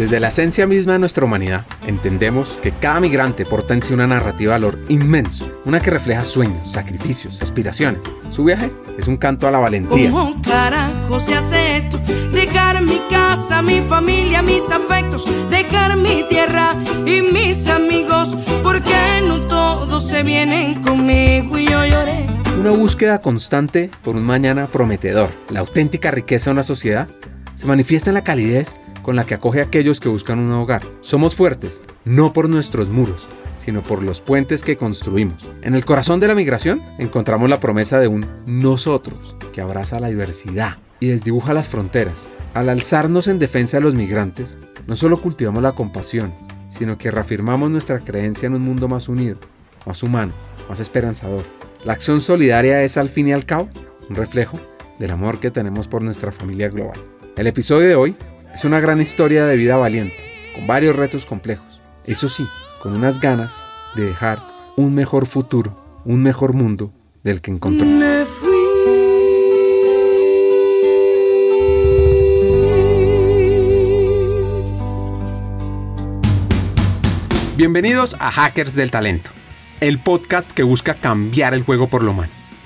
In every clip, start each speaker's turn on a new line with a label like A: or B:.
A: Desde la esencia misma de nuestra humanidad, entendemos que cada migrante porta en sí una narrativa de valor inmenso, una que refleja sueños, sacrificios, aspiraciones. Su viaje es un canto a la valentía.
B: ¿Cómo carajo se hace esto? Dejar mi casa, mi familia, mis afectos, dejar mi tierra y mis amigos, porque no todos se vienen conmigo y yo lloré.
A: Una búsqueda constante por un mañana prometedor. La auténtica riqueza de una sociedad se manifiesta en la calidez con la que acoge a aquellos que buscan un hogar. Somos fuertes, no por nuestros muros, sino por los puentes que construimos. En el corazón de la migración encontramos la promesa de un nosotros que abraza la diversidad y desdibuja las fronteras. Al alzarnos en defensa de los migrantes, no solo cultivamos la compasión, sino que reafirmamos nuestra creencia en un mundo más unido, más humano, más esperanzador. La acción solidaria es al fin y al cabo un reflejo del amor que tenemos por nuestra familia global. El episodio de hoy es una gran historia de vida valiente, con varios retos complejos. Eso sí, con unas ganas de dejar un mejor futuro, un mejor mundo del que encontró.
B: Me fui.
A: Bienvenidos a Hackers del Talento, el podcast que busca cambiar el juego por lo humano.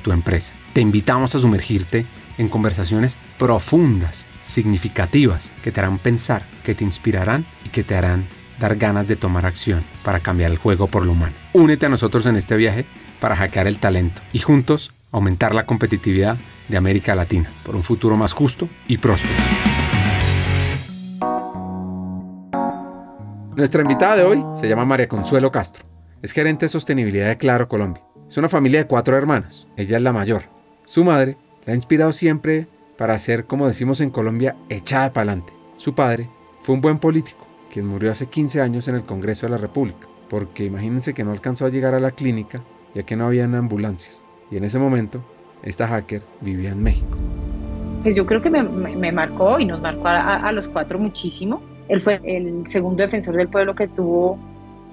A: tu empresa. Te invitamos a sumergirte en conversaciones profundas, significativas, que te harán pensar, que te inspirarán y que te harán dar ganas de tomar acción para cambiar el juego por lo humano. Únete a nosotros en este viaje para hackear el talento y juntos aumentar la competitividad de América Latina por un futuro más justo y próspero. Nuestra invitada de hoy se llama María Consuelo Castro. Es gerente de sostenibilidad de Claro Colombia. Es una familia de cuatro hermanos. Ella es la mayor. Su madre la ha inspirado siempre para ser, como decimos en Colombia, echada para adelante. Su padre fue un buen político, quien murió hace 15 años en el Congreso de la República, porque imagínense que no alcanzó a llegar a la clínica ya que no habían ambulancias. Y en ese momento, esta hacker vivía en México.
C: Pues yo creo que me, me- marcó y nos marcó a, a los cuatro muchísimo. Él fue el segundo defensor del pueblo que tuvo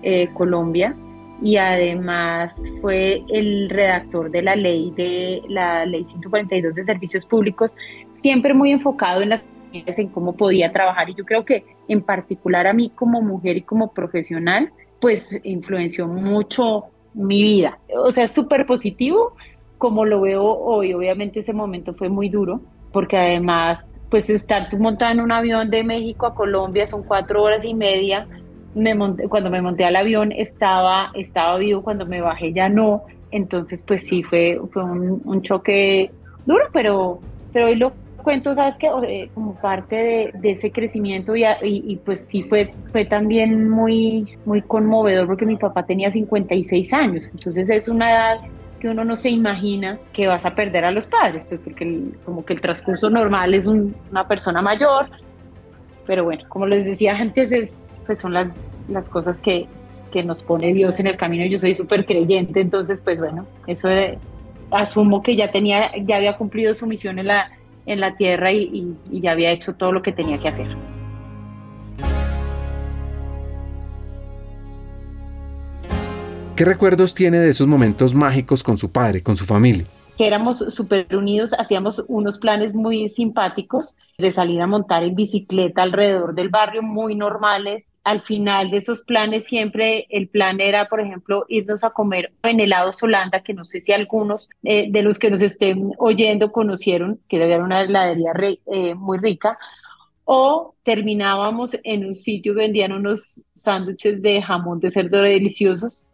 C: eh, Colombia y además fue el redactor de la ley de la ley 142 de servicios públicos, siempre muy enfocado en las en cómo podía trabajar y yo creo que en particular a mí como mujer y como profesional, pues influenció mucho mi vida. O sea, súper positivo como lo veo hoy. Obviamente ese momento fue muy duro porque además, pues estar tú montada en un avión de México a Colombia son cuatro horas y media. Me monté- cuando me monté al avión estaba, estaba vivo, cuando me bajé ya no. Entonces, pues sí, fue, fue un, un choque duro, pero, pero hoy lo cuento, ¿sabes qué? O- eh, Como parte de, de ese crecimiento y, y, y, pues sí fue, fue también muy, muy conmovedor porque mi papá tenía 56 años, entonces es una edad que uno no se imagina que vas a perder a los padres, pues porque el- como que el transcurso normal es un- una persona mayor, pero bueno, como les decía antes, es, pues son las, las cosas que, que nos pone Dios en el camino. Yo soy súper creyente, entonces pues bueno, eso de- asumo que ya tenía, ya había cumplido su misión en la, en la tierra y, ya había hecho todo lo que tenía que hacer.
A: ¿Qué recuerdos tiene de esos momentos mágicos con su padre, con su familia?
C: Que éramos súper unidos, hacíamos unos planes muy simpáticos de salir a montar en bicicleta alrededor del barrio, muy normales. Al final de esos planes siempre el plan era, por ejemplo, irnos a comer en helados Holanda, que no sé si algunos eh, de los que nos estén oyendo conocieron, que era una heladería re- eh, muy rica. O terminábamos en un sitio que vendían unos sándwiches de jamón de cerdo deliciosos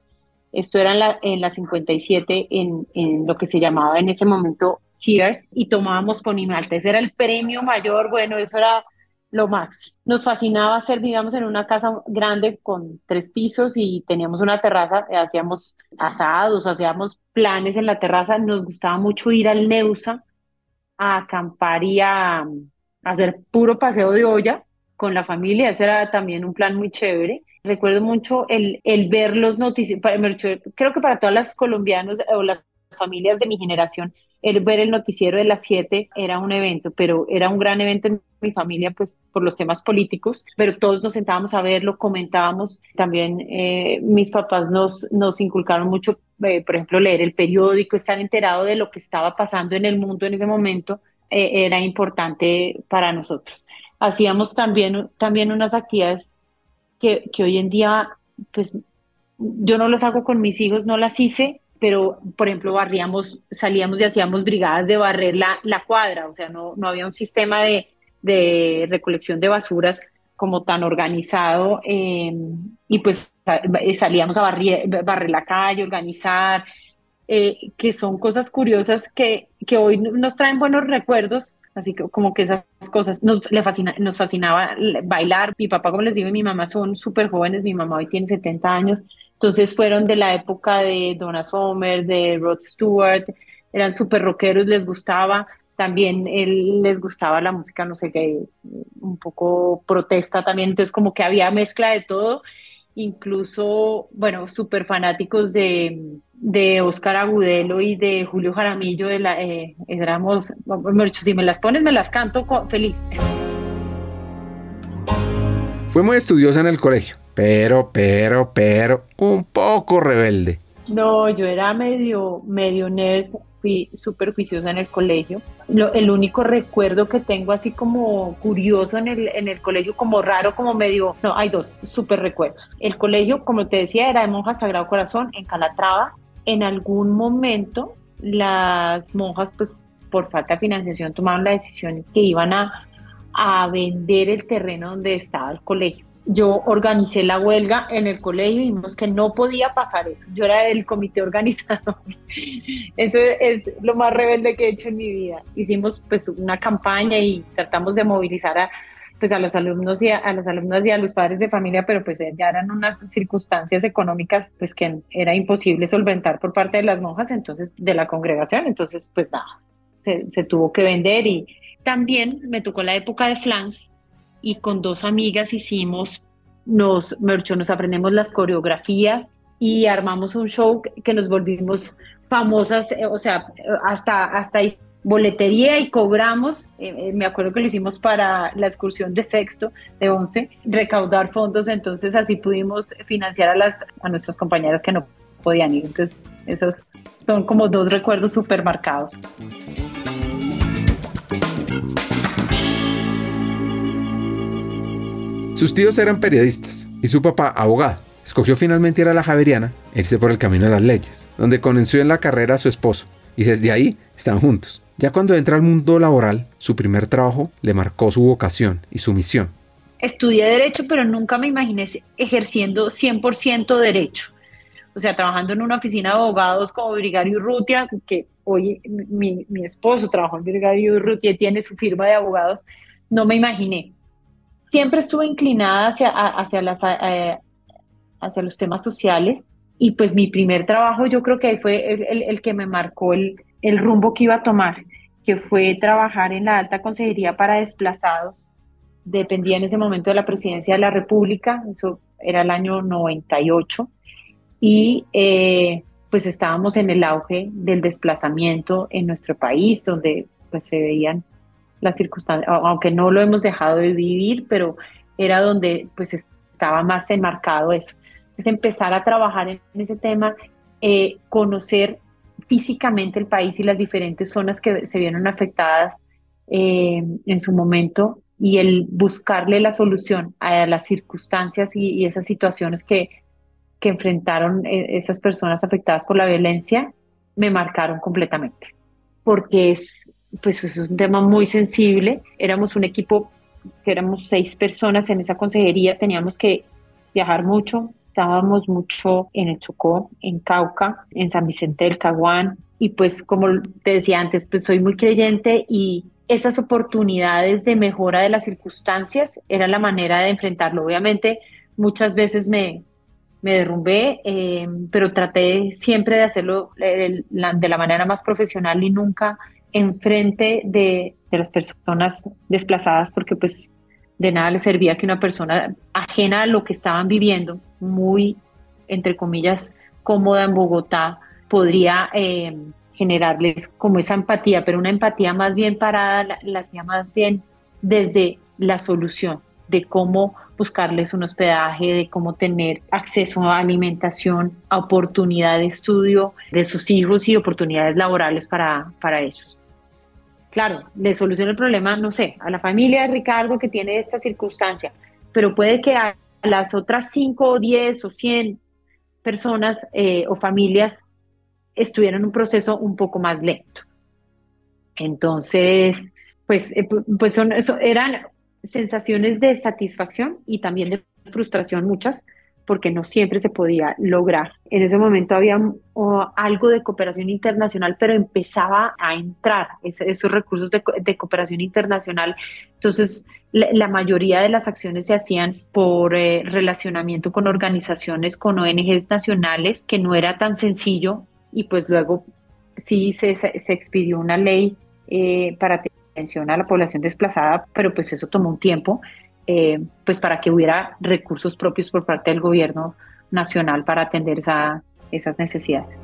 C: esto era en la, en la 57, en, en lo que se llamaba en ese momento Sears, y tomábamos ponimalta. Ese era el premio mayor, bueno, eso era lo máximo. Nos fascinaba ser, vivíamos en una casa grande con tres pisos y teníamos una terraza, eh, hacíamos asados, hacíamos planes en la terraza. Nos gustaba mucho ir al Neusa a acampar y a, a hacer puro paseo de olla con la familia, ese era también un plan muy chévere. Recuerdo mucho el, el ver los noticias, creo que para todas las colombianos o las familias de mi generación, el ver el noticiero de las 7 era un evento, pero era un gran evento en mi familia, pues por los temas políticos, pero todos nos sentábamos a verlo, comentábamos. También eh, mis papás nos, nos inculcaron mucho, eh, por ejemplo, leer el periódico, estar enterado de lo que estaba pasando en el mundo en ese momento, eh, era importante para nosotros. Hacíamos también, también unas actividades que, hoy en día, pues yo no las hago con mis hijos, no las hice, pero por ejemplo barríamos, salíamos y hacíamos brigadas de barrer la, la cuadra, o sea, no, no había un sistema de, de recolección de basuras como tan organizado em, y pues salíamos a barrer, barrer la calle, organizar, eh, que son cosas curiosas que, que hoy nos traen buenos recuerdos, así que como que esas cosas nos, le fascina, nos fascinaba bailar. Mi papá, como les digo, y mi mamá son súper jóvenes, mi mamá hoy tiene 70 años, entonces fueron de la época de Donna Summer, de Rod Stewart, eran súper rockeros, les gustaba. También les gustaba la música, no sé qué, un poco protesta también. Entonces como que había mezcla de todo. Incluso, bueno, súper fanáticos de, de Oscar Agudelo y de Julio Jaramillo. De la, eh, éramos, si me las pones, me las canto feliz.
A: Fue muy estudiosa en el colegio pero, pero, pero, un poco rebelde.
C: No, yo era medio, medio nerd, fui súper juiciosa en el colegio. Lo, el único recuerdo que tengo así como curioso en el, en el colegio, como raro, como medio, no, hay dos súper recuerdos. El colegio, como te decía, era de monjas Sagrado Corazón en Calatrava. En algún momento las monjas, pues por falta de financiación, tomaron la decisión que iban a, a vender el terreno donde estaba el colegio yo organicé la huelga en el colegio y vimos que no podía pasar eso. Yo era del comité organizador. Eso es lo más rebelde que he hecho en mi vida. Hicimos pues una campaña y tratamos de movilizar a pues a los alumnos y a, las alumnas y a los padres de familia, pero pues ya eran unas circunstancias económicas pues que era imposible solventar por parte de las monjas, entonces de la congregación, entonces pues nada, se, se tuvo que vender y también me tocó la época de Flans, y con dos amigas hicimos, nos, nos aprendemos las coreografías y armamos un show que nos volvimos famosas, eh, o sea, hasta, hasta boletería y cobramos, eh, eh, me acuerdo que lo hicimos para la excursión de sexto, de once, recaudar fondos, entonces así pudimos financiar a, las, a nuestras compañeras que no podían ir. Entonces, esos son como dos recuerdos súper marcados.
A: Sus tíos eran periodistas y su papá abogado. Escogió finalmente ir a la Javeriana e irse por el camino de las leyes, donde conoció en la carrera a su esposo, y desde ahí están juntos. Ya cuando entra al mundo laboral, su primer trabajo le marcó su vocación y su misión.
C: Estudié Derecho, pero nunca me imaginé ejerciendo 100% Derecho. O sea, trabajando en una oficina de abogados como Brigario Urrutia, que hoy mi, mi esposo trabajó en Brigario Urrutia y tiene su firma de abogados, no me imaginé siempre estuve inclinada hacia, hacia, los temas sociales y pues mi primer trabajo yo creo que fue el, el, que me marcó el, el, rumbo que iba a tomar, que fue trabajar en la alta consejería para desplazados. Dependía en ese momento de la presidencia de la República, eso era el año 98, y eh, pues estábamos en el auge del desplazamiento en nuestro país, donde pues se veían las circunstancias, aunque no lo hemos dejado de vivir, pero era donde pues estaba más enmarcado eso. Entonces empezar a trabajar en ese tema, eh, conocer físicamente el país y las diferentes zonas que se vieron afectadas eh, en su momento y el buscarle la solución a las circunstancias y, esas situaciones que, que enfrentaron eh, esas personas afectadas por la violencia, me marcaron completamente, porque es, pues es un tema muy sensible. Éramos un equipo que éramos seis personas en esa consejería, teníamos que viajar mucho, estábamos mucho en el Chocó, en Cauca, en San Vicente del Caguán y pues como te decía antes, pues soy muy creyente y esas oportunidades de mejora de las circunstancias era la manera de enfrentarlo. Obviamente muchas veces me, me derrumbé, eh, pero traté siempre de hacerlo de la manera más profesional y nunca enfrente de, de las personas desplazadas porque pues de nada les servía que una persona ajena a lo que estaban viviendo, muy, entre comillas, cómoda en Bogotá, podría eh, generarles como esa empatía, pero una empatía más bien parada, la, hacía más bien desde la solución, de cómo buscarles un hospedaje, de cómo tener acceso a alimentación, a oportunidad de estudio de sus hijos y oportunidades laborales para, para ellos. Claro, le soluciona el problema, no sé, a la familia de Ricardo que tiene esta circunstancia, pero puede que a las otras 5 o 10 o 100 personas eh, o familias estuvieran en un proceso un poco más lento. Entonces, pues, eh, pues son, eran sensaciones de satisfacción y también de frustración muchas, porque no siempre se podía lograr. En ese momento había algo de cooperación internacional, pero empezaba a entrar esos recursos de, cooperación internacional. Entonces, la, mayoría de las acciones se hacían por eh, relacionamiento con organizaciones, con ONGs nacionales, que no era tan sencillo, y pues luego sí se, se expidió una ley eh, para atención a la población desplazada, pero pues eso tomó un tiempo eh, pues para que hubiera recursos propios por parte del gobierno nacional para atender esas necesidades.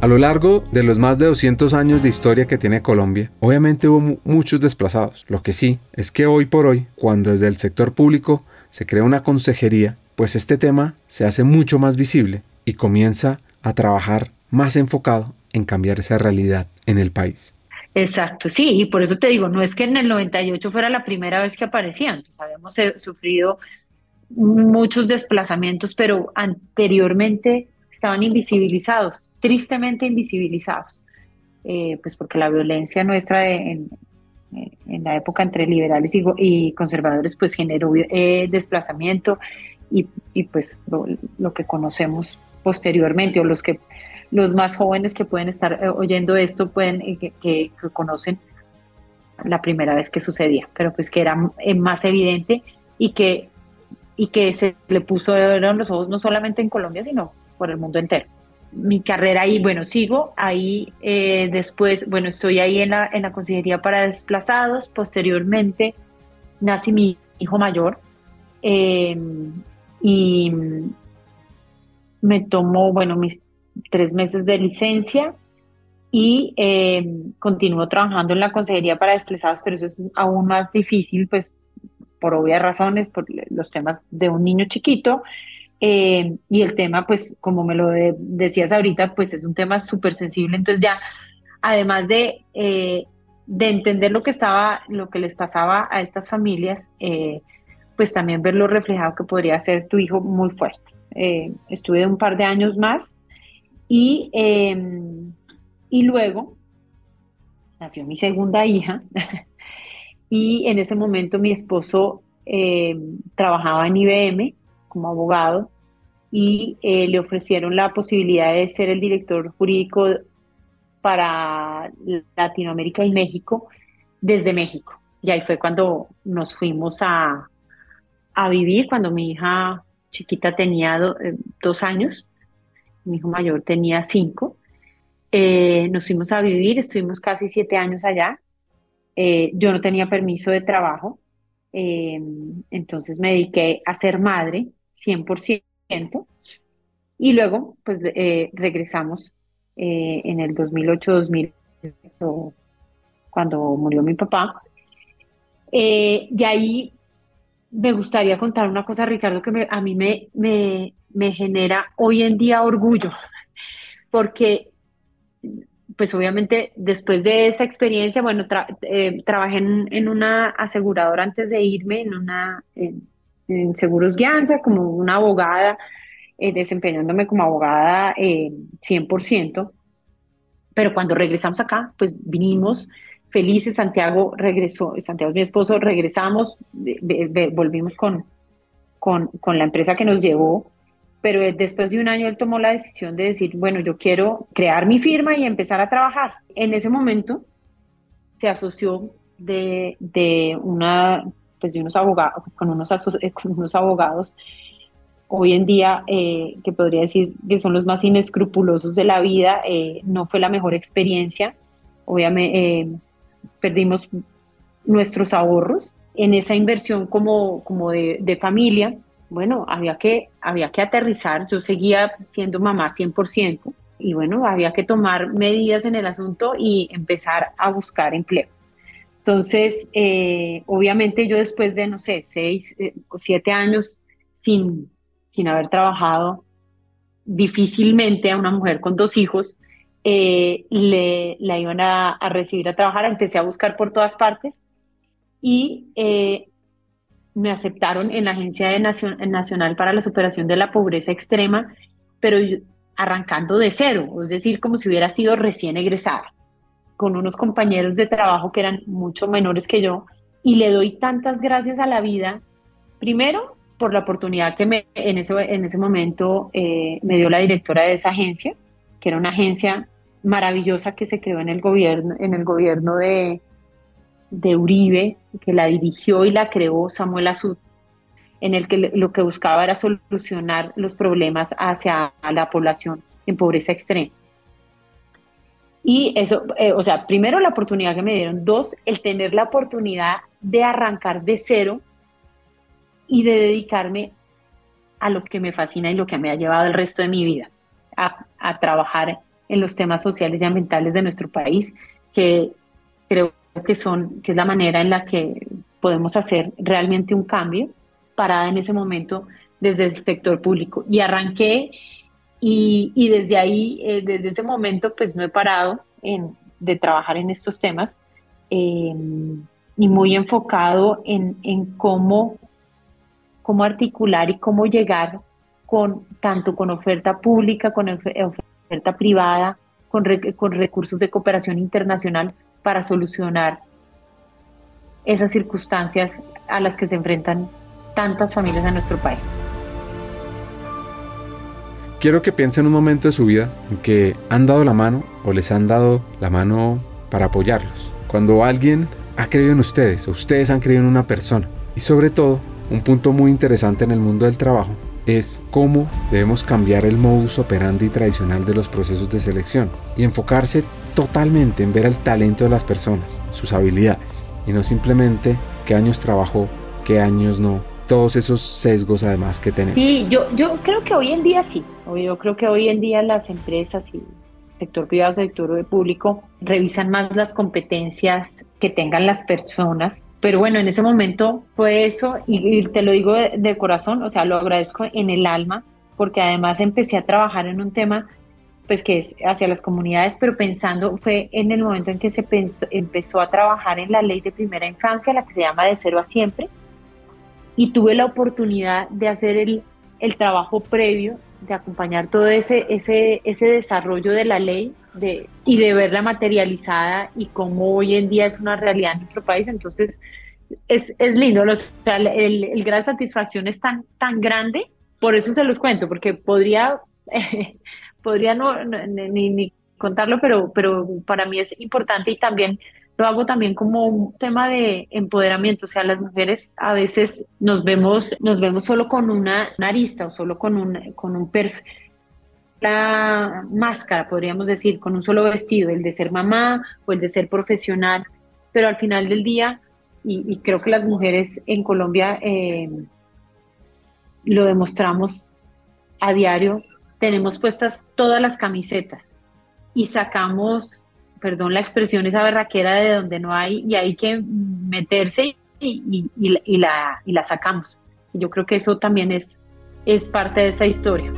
A: A lo largo de los más de 200 años de historia que tiene Colombia, obviamente hubo muchos desplazados. Lo que sí es que hoy por hoy, cuando desde el sector público se crea una consejería, pues este tema se hace mucho más visible y comienza a trabajar más enfocado en cambiar esa realidad en el país.
C: Exacto, sí, y por eso te digo, no es que en el 98 fuera la primera vez que aparecían, pues habíamos eh, sufrido muchos desplazamientos, pero anteriormente estaban invisibilizados, tristemente invisibilizados, eh, pues porque la violencia nuestra en, en, la época entre liberales y, conservadores pues generó eh, desplazamiento y, pues lo, que conocemos posteriormente o los que los más jóvenes que pueden estar eh, oyendo esto pueden eh, que, conocen la primera vez que sucedía, pero pues que era eh, más evidente y que, y que se le puso en los ojos no solamente en Colombia, sino por el mundo entero. Mi carrera ahí, bueno, sigo ahí después, bueno, estoy ahí en la, en la Consejería para Desplazados, posteriormente nace mi hijo mayor y me tomó, bueno, mis tres meses de licencia y eh, continúo trabajando en la consejería para desplazados, pero eso es aún más difícil, pues por obvias razones, por los temas de un niño chiquito. Eh, y el tema, pues como me lo decías ahorita, pues es un tema súper sensible. Entonces ya, además de, eh, de entender lo que estaba, lo que les pasaba a estas familias, pues también verlo reflejado que podría ser tu hijo muy fuerte. estuve un par de años más y, em, y luego nació mi segunda hija y en ese momento mi esposo em, trabajaba en IBM como abogado y eh, le ofrecieron la posibilidad de ser el director jurídico para Latinoamérica y México desde México. Y ahí fue cuando nos fuimos a, a vivir, cuando mi hija chiquita tenía eh, dos años mi hijo mayor tenía cinco. Eh, nos fuimos a vivir, estuvimos casi siete años allá. Eh, yo no tenía permiso de trabajo, eh, entonces me dediqué a ser madre 100%. Y luego, pues regresamos en el 2008-2000, cuando murió mi papá. y ahí me gustaría contar una cosa, Ricardo, que a mí me, me, me genera hoy en día orgullo, porque pues obviamente después de esa experiencia, bueno, eh, trabajé en, una aseguradora antes de irme, en una en, Seguros Guianza, como una abogada, eh, desempeñándome como abogada 100%, eh, pero cuando regresamos acá, pues vinimos felices, Santiago regresó, Santiago es mi esposo, regresamos, volvimos con, con, la empresa que nos llevó pero después de un año él tomó la decisión de decir, bueno, yo quiero crear mi firma y empezar a trabajar. En ese momento se asoció de, de una, pues de unos abogados, con unos, eh, unos abogados hoy en día, eh, que podría decir que son los más inescrupulosos de la vida, eh, no fue la mejor experiencia. Obviamente, perdimos nuestros ahorros en esa inversión como, como de, familia. Bueno, había que, había que aterrizar, yo seguía siendo mamá 100% y bueno, había que tomar medidas en el asunto y empezar a buscar empleo. Entonces, eh, obviamente yo después de, no sé, seis eh, o siete años sin, sin haber trabajado, difícilmente a una mujer con dos hijos eh, le, la iban a, recibir a trabajar. Empecé a buscar por todas partes y me aceptaron en la Agencia de Nacional para la Superación de la Pobreza Extrema, pero arrancando de cero, es decir, como si hubiera sido recién egresada con unos compañeros de trabajo que eran mucho menores que yo y le doy tantas gracias a la vida, primero por la oportunidad que me, en, ese, en ese momento eh, me dio la directora de esa agencia, que era una agencia maravillosa que se creó en el gobierno, en el gobierno de, de Uribe, que la dirigió y la creó Samuel Azud, en el que lo que buscaba era solucionar los problemas hacia la población en pobreza extrema. Y eso, eh, o sea, primero la oportunidad que me dieron, dos, el tener la oportunidad de arrancar de cero y de dedicarme a lo que me fascina y lo que me ha llevado el resto de mi vida, a, a trabajar en los temas sociales y ambientales de nuestro país, que creo que son, que es la manera en la que podemos hacer realmente un cambio parada en ese momento desde el sector público. Y arranqué y, desde ahí, eh, desde ese momento, pues no he parado en, de trabajar en estos temas em, y muy enfocado en, en, cómo, cómo articular y cómo llegar con tanto con oferta pública, con oferta privada, con, con recursos de cooperación internacional para solucionar esas circunstancias a las que se enfrentan tantas familias en nuestro país.
A: Quiero que piensen un momento de su vida en que han dado la mano o les han dado la mano para apoyarlos. Cuando alguien ha creído en ustedes o ustedes han creído en una persona. Y sobre todo, un punto muy interesante en el mundo del trabajo es cómo debemos cambiar el modus operandi tradicional de los procesos de selección y enfocarse totalmente en ver el talento de las personas, sus habilidades, y no simplemente qué años trabajó, qué años no, todos esos sesgos además que tenemos.
C: Sí, yo, yo creo que hoy en día sí. Yo creo que hoy en día las empresas y sector privado, sector público, revisan más las competencias que tengan las personas. Pero bueno, en ese momento fue eso y, te lo digo de, corazón, o sea, lo agradezco en el alma, porque además empecé a trabajar en un tema pues que es hacia las comunidades, pero pensando, fue en el momento en que se empezó a trabajar en la ley de primera infancia, la que se llama de cero a siempre, y tuve la oportunidad de hacer el trabajo previo, de acompañar todo ese, ese, ese desarrollo de la ley de, y de verla materializada y cómo hoy en día es una realidad en nuestro país. Entonces, es, es lindo, los, el, el, grado de satisfacción es tan, tan grande, por eso se los cuento, porque podría, podría no, ni, ni, contarlo, pero, pero para mí es importante y también lo hago también como un tema de empoderamiento, o sea, las mujeres a veces nos vemos, nos vemos solo con una, arista o solo con un, con un perfil, la máscara, podríamos decir, con un solo vestido, el de ser mamá o el de ser profesional, pero al final del día, y, creo que las mujeres en Colombia eh, lo demostramos a diario, tenemos puestas todas las camisetas y sacamos perdón la expresión, esa berraquera de donde no hay y hay que meterse y, la, y la sacamos. Yo creo que eso también es, es parte de esa historia.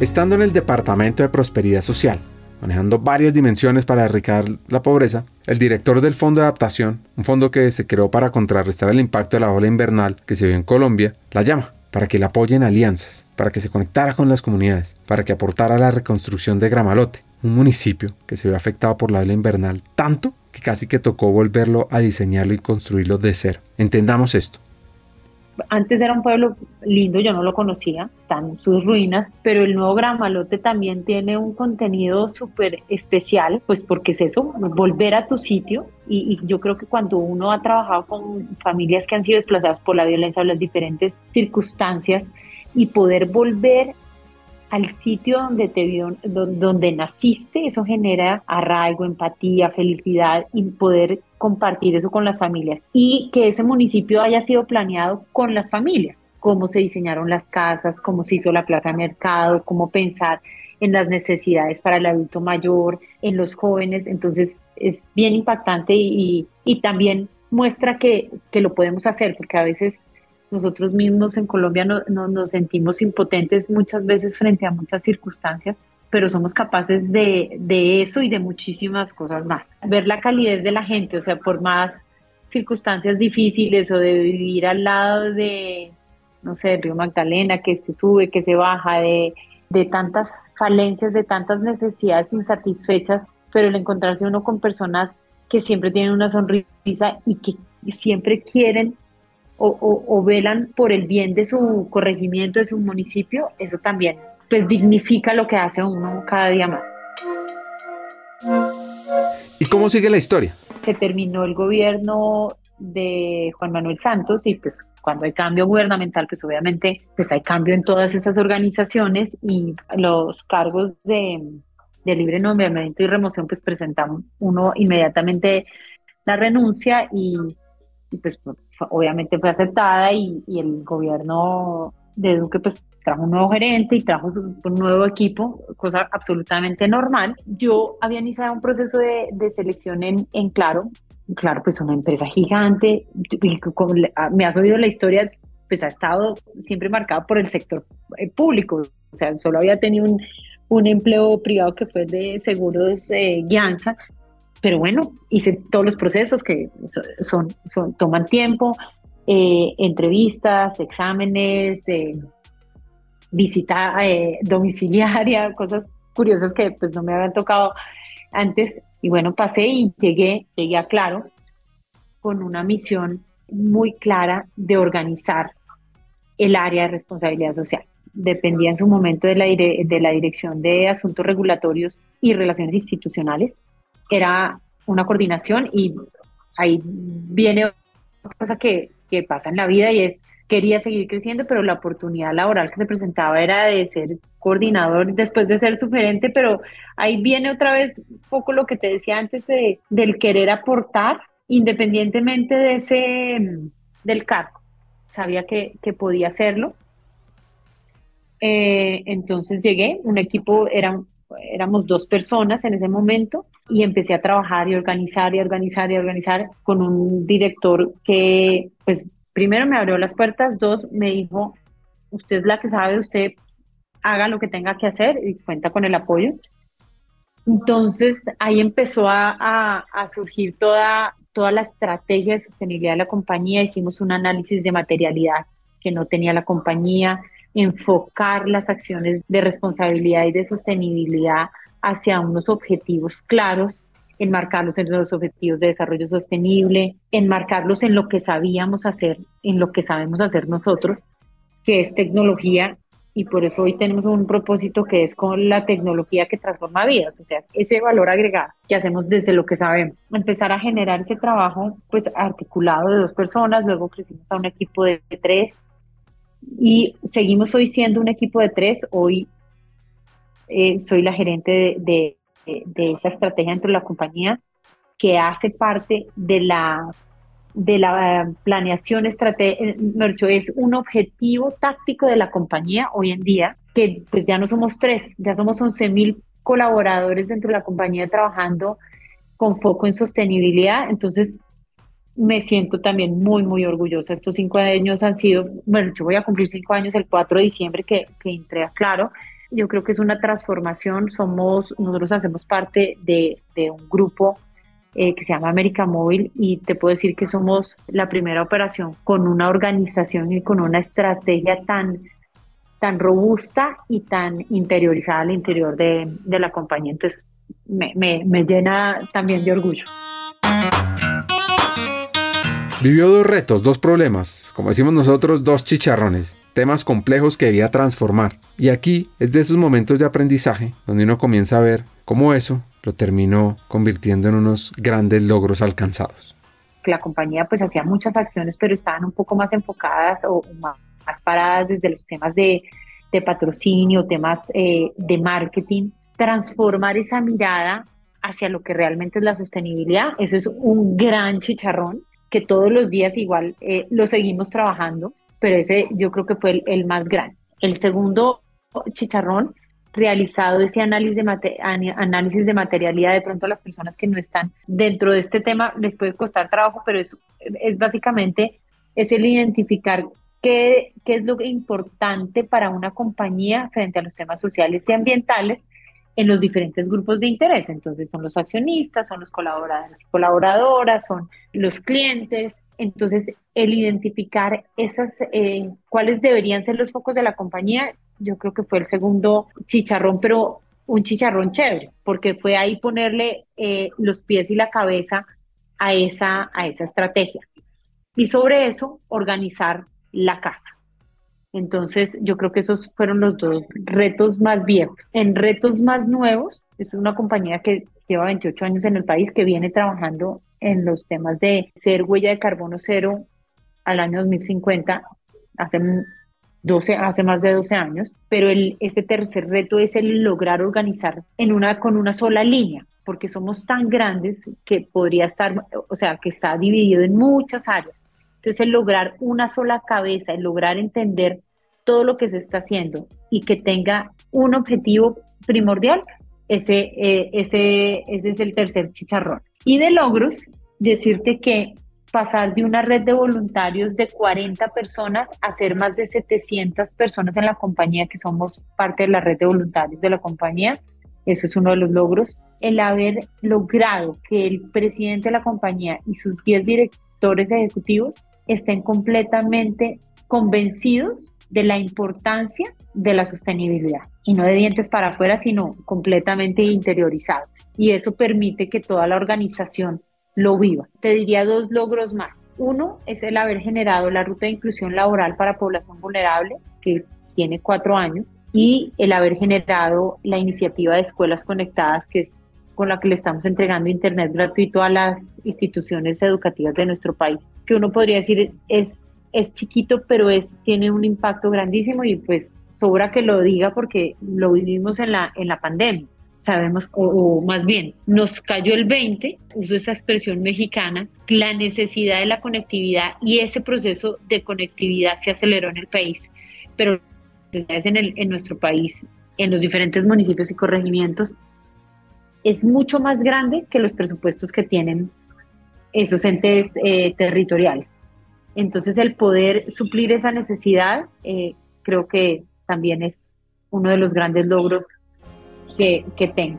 A: Estando en el Departamento de Prosperidad Social, manejando varias dimensiones para erradicar la pobreza, el director del Fondo de Adaptación, un fondo que se creó para contrarrestar el impacto de la ola invernal que se vio en Colombia, la llama para que le apoyen alianzas, para que se conectara con las comunidades, para que aportara a la reconstrucción de Gramalote, un municipio que se ve afectado por la ola invernal tanto que casi que tocó volverlo a diseñarlo y construirlo de cero. Entendamos esto
C: antes era un pueblo lindo, yo no lo conocía, están sus ruinas, pero el nuevo Gramalote también tiene un contenido súper especial, pues porque es eso, volver a tu sitio. Y, yo creo que cuando uno ha trabajado con familias que han sido desplazadas por la violencia o las diferentes circunstancias y poder volver al sitio donde te vio, donde naciste, eso genera arraigo, empatía, felicidad y poder compartir eso con las familias. Y que ese municipio haya sido planeado con las familias, cómo se diseñaron las casas, cómo se hizo la plaza de mercado, cómo pensar en las necesidades para el adulto mayor, en los jóvenes. Entonces es bien impactante y, también muestra que, que, lo podemos hacer, porque a veces nosotros mismos en Colombia no, nos sentimos impotentes muchas veces frente a muchas circunstancias, pero somos capaces de, de eso y de muchísimas cosas más. Ver la calidez de la gente, o sea, por más circunstancias difíciles o de vivir al lado de, no sé, Río Magdalena, que se sube, que se baja, de, de tantas falencias, de tantas necesidades insatisfechas, pero el encontrarse uno con personas que siempre tienen una sonrisa y que siempre quieren o, velan por el bien de su corregimiento, de su municipio, eso también pues dignifica lo que hace uno cada día más.
A: ¿Y cómo sigue la historia?
C: Se terminó el gobierno de Juan Manuel Santos y pues cuando hay cambio gubernamental pues obviamente pues hay cambio en todas esas organizaciones y los cargos de, de libre nombramiento y remoción pues presentamos uno inmediatamente la renuncia y y pues obviamente fue aceptada y, el gobierno de Duque pues trajo un nuevo gerente y trajo un nuevo equipo, cosa absolutamente normal. Yo había iniciado un proceso de, selección en, en Claro, Claro, pues una empresa gigante, ah, me has oído la historia, pues ha estado siempre marcada por el sector eh, público, o sea, solo había tenido un, un empleo privado que fue de seguros eh, Guianza, pero bueno, hice todos los procesos que son, son toman tiempo, eh, entrevistas, exámenes, eh, visita eh, domiciliaria, cosas curiosas que pues no me habían tocado antes. Y bueno, pasé y llegué, llegué a Claro con una misión muy clara de organizar el área de responsabilidad social. Dependía en su momento de la, de la Dirección de Asuntos Regulatorios y Relaciones Institucionales era una coordinación y ahí viene otra cosa que, que pasa en la vida y es quería seguir creciendo, pero la oportunidad laboral que se presentaba era de ser coordinador después de ser sugerente, pero ahí viene otra vez un poco lo que te decía antes del querer aportar independientemente de ese del cargo. Sabía que, que podía hacerlo. Eh, entonces llegué, un equipo, era éramos dos personas en ese momento y empecé a trabajar y organizar y organizar y organizar con un director que, pues, primero me abrió las puertas, dos, me dijo, usted es la que sabe, usted haga lo que tenga que hacer y cuenta con el apoyo. Entonces ahí empezó a, a, surgir toda, toda la estrategia de sostenibilidad de la compañía, hicimos un análisis de materialidad que no tenía la compañía, enfocar las acciones de responsabilidad y de sostenibilidad hacia unos objetivos claros, enmarcarlos en los objetivos de desarrollo sostenible, enmarcarlos en lo que sabíamos hacer, en lo que sabemos hacer nosotros, que es tecnología, y por eso hoy tenemos un propósito que es con la tecnología que transforma vidas, o sea, ese valor agregado que hacemos desde lo que sabemos. Empezar a generar ese trabajo pues articulado de dos personas, luego crecimos a un equipo de tres, y seguimos hoy siendo un equipo de tres. Hoy eh, soy la gerente de, esa estrategia dentro de la compañía que hace parte de la, de la planeación estratégica, es un objetivo táctico de la compañía hoy en día, que pues ya no somos tres, ya somos 11 mil colaboradores dentro de la compañía trabajando con foco en sostenibilidad. Entonces, me siento también muy, muy orgullosa. Estos cinco años han sido, bueno, yo voy a cumplir cinco años el 4 de diciembre que, que entré a Claro. Yo creo que es una transformación. Somos, nosotros hacemos parte de, de un grupo eh, que se llama América Móvil y te puedo decir que somos la primera operación con una organización y con una estrategia tan, tan robusta y tan interiorizada al interior de, de la compañía. Entonces, me, me, me llena también de orgullo.
A: Vivió dos retos, dos problemas, como decimos nosotros, dos chicharrones, temas complejos que debía transformar. Y aquí es de esos momentos de aprendizaje donde uno comienza a ver cómo eso lo terminó convirtiendo en unos grandes logros alcanzados.
C: La compañía pues hacía muchas acciones, pero estaban un poco más enfocadas o más, paradas desde los temas de, de patrocinio, temas eh, de marketing, transformar esa mirada hacia lo que realmente es la sostenibilidad. Eso es un gran chicharrón que todos los días igual eh, lo seguimos trabajando, pero ese yo creo que fue el, más grande. El segundo chicharrón realizado ese análisis de, análisis de materialidad, de pronto a las personas que no están dentro de este tema les puede costar trabajo, pero es, es básicamente es el identificar qué, qué es lo importante para una compañía frente a los temas sociales y ambientales en los diferentes grupos de interés. Entonces son los accionistas, son los colaboradores y colaboradoras, son los clientes. Entonces el identificar esas, eh, cuáles deberían ser los focos de la compañía, yo creo que fue el segundo chicharrón, pero un chicharrón chévere, porque fue ahí ponerle eh, los pies y la cabeza a esa, a esa estrategia. Y sobre eso, organizar la casa. Entonces, yo creo que esos fueron los dos retos más viejos. En retos más nuevos, es una compañía que lleva 28 años en el país, que viene trabajando en los temas de ser huella de carbono cero al año 2050, hace, 12, hace más de 12 años, pero el, ese tercer reto es el lograr organizar en una, con una sola línea, porque somos tan grandes que podría estar, o sea, que está dividido en muchas áreas entonces, el lograr una sola cabeza, el lograr entender todo lo que se está haciendo y que tenga un objetivo primordial, ese, eh, ese, ese es el tercer chicharrón. Y de logros, decirte que pasar de una red de voluntarios de 40 personas a ser más de 700 personas en la compañía, que somos parte de la red de voluntarios de la compañía, eso es uno de los logros. El haber logrado que el presidente de la compañía y sus 10 directores ejecutivos estén completamente convencidos de la importancia de la sostenibilidad y no de dientes para afuera, sino completamente interiorizado. Y eso permite que toda la organización lo viva. Te diría dos logros más. Uno es el haber generado la ruta de inclusión laboral para población vulnerable, que tiene cuatro años, y el haber generado la iniciativa de escuelas conectadas, que es con la que le estamos entregando Internet gratuito a las instituciones educativas de nuestro país, que uno podría decir es, es chiquito, pero es, tiene un impacto grandísimo y pues sobra que lo diga porque lo vivimos en la, en la pandemia. Sabemos, o, más bien, nos cayó el 20, uso esa expresión mexicana, la necesidad de la conectividad y ese proceso de conectividad se aceleró en el país, pero en, el, en nuestro país, en los diferentes municipios y corregimientos, es mucho más grande que los presupuestos que tienen esos entes eh, territoriales. Entonces el poder suplir esa necesidad eh, creo que también es uno de los grandes logros que, que tengo.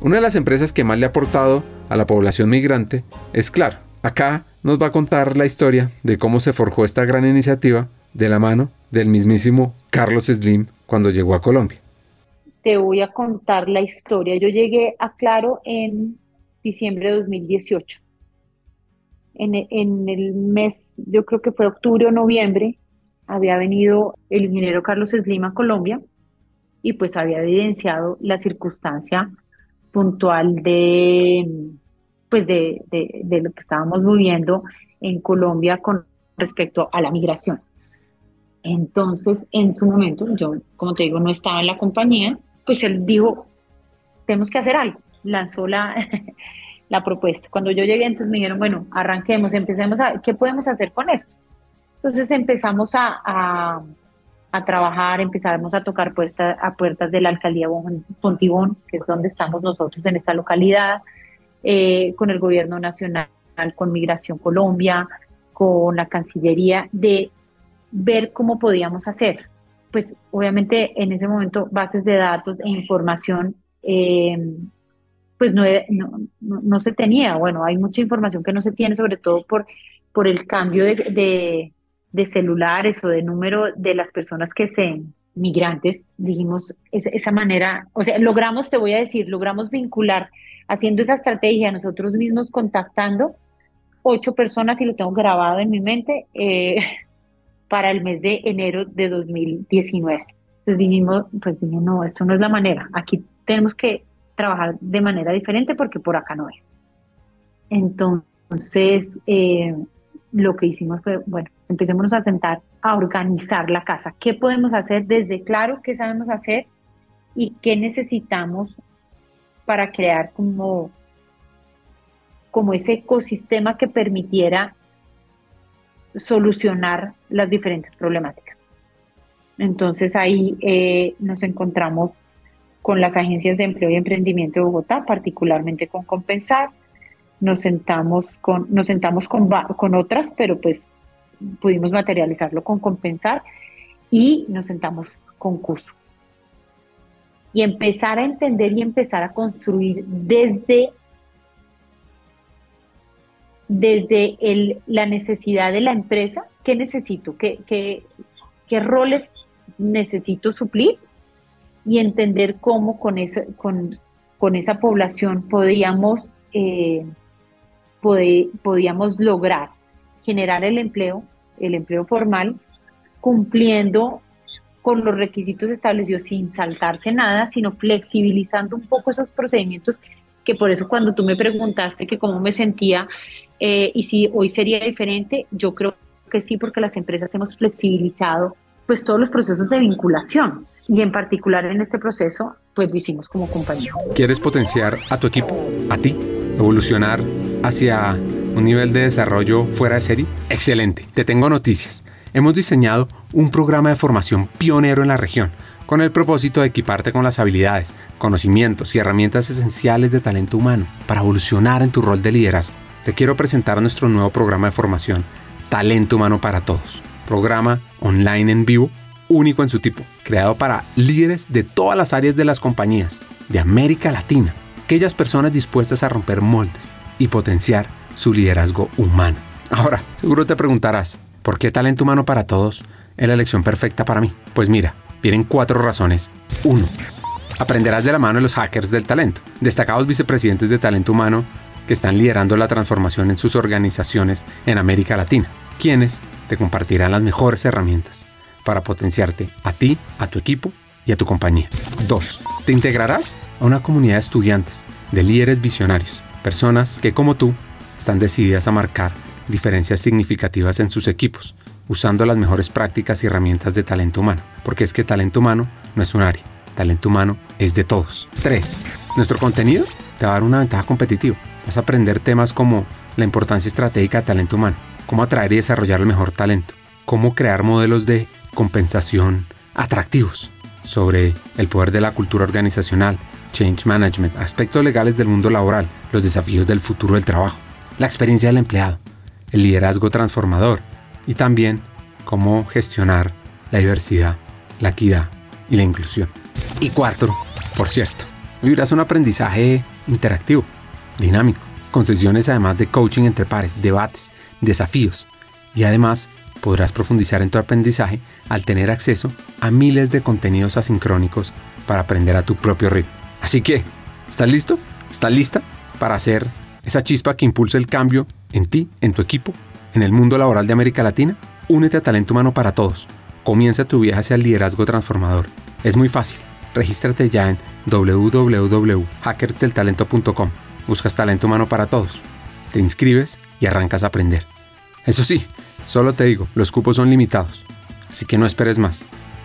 A: Una de las empresas que más le ha aportado a la población migrante es Claro. Acá nos va a contar la historia de cómo se forjó esta gran iniciativa de la mano del mismísimo Carlos Slim cuando llegó a Colombia.
C: Te voy a contar la historia. Yo llegué a Claro en diciembre de 2018. En, en el mes, yo creo que fue octubre o noviembre, había venido el ingeniero Carlos Slim a Colombia y pues había evidenciado la circunstancia puntual de pues de, de, lo que estábamos viviendo en Colombia con respecto a la migración. Entonces, en su momento, yo, como te digo, no estaba en la compañía, pues él dijo, tenemos que hacer algo. Lanzó la, la propuesta. Cuando yo llegué, entonces me dijeron, bueno, arranquemos, empecemos a, ¿qué podemos hacer con esto? Entonces empezamos a, a, trabajar, empezamos a tocar puertas, a puertas de la alcaldía Fontibón, que es donde estamos nosotros en esta localidad, eh, con el gobierno nacional, con Migración Colombia, con la Cancillería, de ver cómo podíamos hacer. Pues obviamente en ese momento bases de datos e información eh, pues no, no, se tenía. Bueno, hay mucha información que no se tiene, sobre todo por, por el cambio de, de, celulares o de número de las personas que se migrantes, dijimos esa, esa manera, o sea, logramos, te voy a decir, logramos vincular, haciendo esa estrategia, nosotros mismos contactando ocho personas y lo tengo grabado en mi mente, eh, para el mes de enero de 2019. Entonces dijimos, pues dijimos, no, esto no es la manera, aquí tenemos que trabajar de manera diferente porque por acá no es. Entonces, eh, lo que hicimos fue, bueno, empecémonos a sentar a organizar la casa. ¿Qué podemos hacer desde claro qué sabemos hacer y qué necesitamos para crear como, como ese ecosistema que permitiera solucionar las diferentes problemáticas? Entonces ahí eh, nos encontramos con las agencias de empleo y emprendimiento de Bogotá, particularmente con Compensar. Nos sentamos con, nos sentamos con, con otras, pero pues pudimos materializarlo con Compensar y nos sentamos con Curso. Y empezar a entender y empezar a construir desde, desde el, la necesidad de la empresa, qué necesito, qué, qué, qué roles necesito suplir y entender cómo con con, con esa población podíamos, eh, podíamos lograr generar el empleo, el empleo formal, cumpliendo con los requisitos establecidos sin saltarse nada, sino flexibilizando un poco esos procedimientos, que por eso cuando tú me preguntaste que cómo me sentía eh, y si hoy sería diferente, yo creo que sí, porque las empresas hemos flexibilizado pues todos los procesos de vinculación y en particular en este proceso, pues lo hicimos como compañía.
A: ¿Quieres potenciar a tu equipo, a ti, evolucionar hacia un nivel de desarrollo fuera de serie? Excelente, te tengo noticias. Hemos diseñado un programa de formación pionero en la región con el propósito de equiparte con las habilidades, conocimientos y herramientas esenciales de talento humano para evolucionar en tu rol de liderazgo. Te quiero presentar nuestro nuevo programa de formación, Talento Humano para Todos programa online en vivo único en su tipo, creado para líderes de todas las áreas de las compañías de América Latina, aquellas personas dispuestas a romper moldes y potenciar su liderazgo humano. Ahora, seguro te preguntarás, ¿por qué talento humano para todos es la elección perfecta para mí? Pues mira, vienen cuatro razones. Uno, aprenderás de la mano de los hackers del talento, destacados vicepresidentes de talento humano que están liderando la transformación en sus organizaciones en América Latina, quienes te compartirán las mejores herramientas para potenciarte a ti, a tu equipo y a tu compañía. 2. Te integrarás a una comunidad de estudiantes, de líderes visionarios, personas que como tú están decididas a marcar diferencias significativas en sus equipos, usando las mejores prácticas y herramientas de talento humano, porque es que talento humano no es un área, talento humano es de todos. 3. Nuestro contenido te va a dar una ventaja competitiva. Vas a aprender temas como la importancia estratégica de talento humano, cómo atraer y desarrollar el mejor talento, cómo crear modelos de compensación atractivos, sobre el poder de la cultura organizacional, change management, aspectos legales del mundo laboral, los desafíos del futuro del trabajo, la experiencia del empleado, el liderazgo transformador y también cómo gestionar la diversidad, la equidad y la inclusión. Y cuarto, por cierto, vivirás un aprendizaje interactivo, dinámico, con sesiones además de coaching entre pares, debates, desafíos y además podrás profundizar en tu aprendizaje al tener acceso a miles de contenidos asincrónicos para aprender a tu propio ritmo. Así que, ¿estás listo? ¿Estás lista para hacer esa chispa que impulse el cambio en ti, en tu equipo, en el mundo laboral de América Latina? Únete a Talento Humano para Todos. Comienza tu viaje hacia el liderazgo transformador. Es muy fácil. Regístrate ya en www.hackersdeltalento.com. Buscas Talento Humano para Todos te inscribes y arrancas a aprender. Eso sí, solo te digo, los cupos son limitados, así que no esperes más.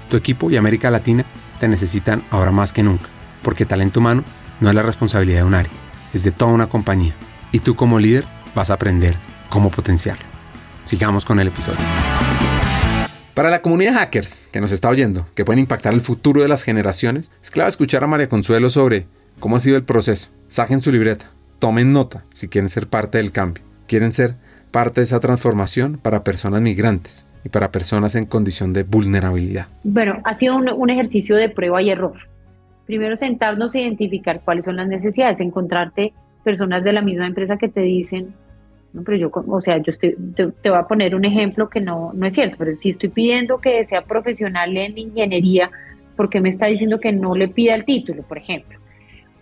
A: Tu equipo y América Latina te necesitan ahora más que nunca, porque talento humano no es la responsabilidad de un área, es de toda una compañía, y tú como líder vas a aprender cómo potenciarlo. Sigamos con el episodio. Para la comunidad hackers que nos está oyendo, que pueden impactar el futuro de las generaciones, es clave escuchar a María Consuelo sobre cómo ha sido el proceso. Saquen su libreta, tomen nota si quieren ser parte del cambio, quieren ser parte de esa transformación para personas migrantes y para personas en condición de vulnerabilidad.
C: Bueno, ha sido un, ejercicio de prueba y error. Primero sentarnos a identificar cuáles son las necesidades, encontrarte personas de la misma empresa que te dicen, no, pero yo, o sea, yo estoy, te, te, voy a poner un ejemplo que no, no es cierto, pero si estoy pidiendo que sea profesional en ingeniería, ¿por qué me está diciendo que no le pida el título, por ejemplo?